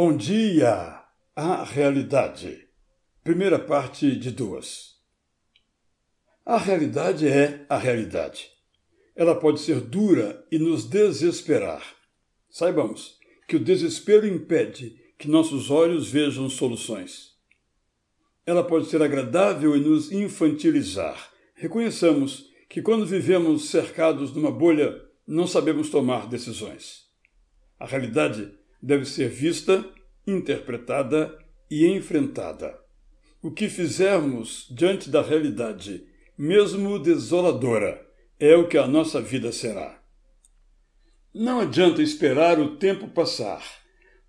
Bom dia! A realidade. Primeira parte de duas. A realidade é a realidade. Ela pode ser dura e nos desesperar. Saibamos que o desespero impede que nossos olhos vejam soluções. Ela pode ser agradável e nos infantilizar. Reconheçamos que quando vivemos cercados numa bolha, não sabemos tomar decisões. A realidade deve ser vista, interpretada e enfrentada. O que fizermos diante da realidade, mesmo desoladora, é o que a nossa vida será. Não adianta esperar o tempo passar,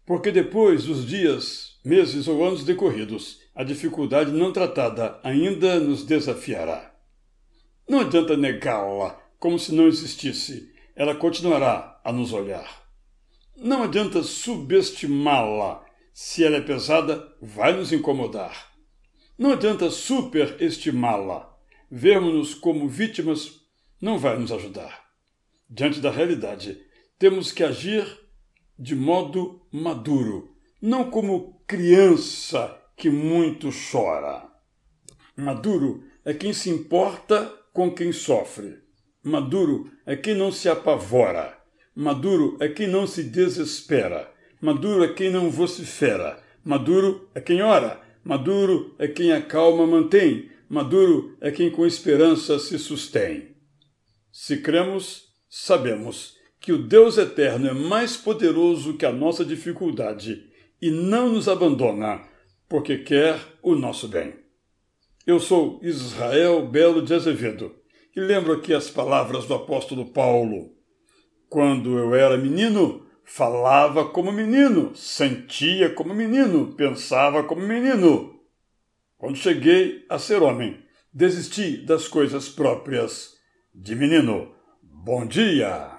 porque depois dos dias, meses ou anos decorridos, a dificuldade não tratada ainda nos desafiará. Não adianta negá-la como se não existisse, ela continuará a nos olhar. Não adianta subestimá-la. Se ela é pesada, vai nos incomodar. Não adianta superestimá-la. Vermos-nos como vítimas não vai nos ajudar. Diante da realidade, temos que agir de modo maduro, não como criança que muito chora. Maduro é quem se importa com quem sofre. Maduro é quem não se apavora. Maduro é quem não se desespera. Maduro é quem não vocifera. Maduro é quem ora. Maduro é quem a calma mantém. Maduro é quem com esperança se sustém. Se cremos, sabemos que o Deus eterno é mais poderoso que a nossa dificuldade e não nos abandona, porque quer o nosso bem. Eu sou Israel Belo de Azevedo e lembro aqui as palavras do apóstolo Paulo. Quando eu era menino, falava como menino, sentia como menino, pensava como menino. Quando cheguei a ser homem, desisti das coisas próprias de menino. Bom dia!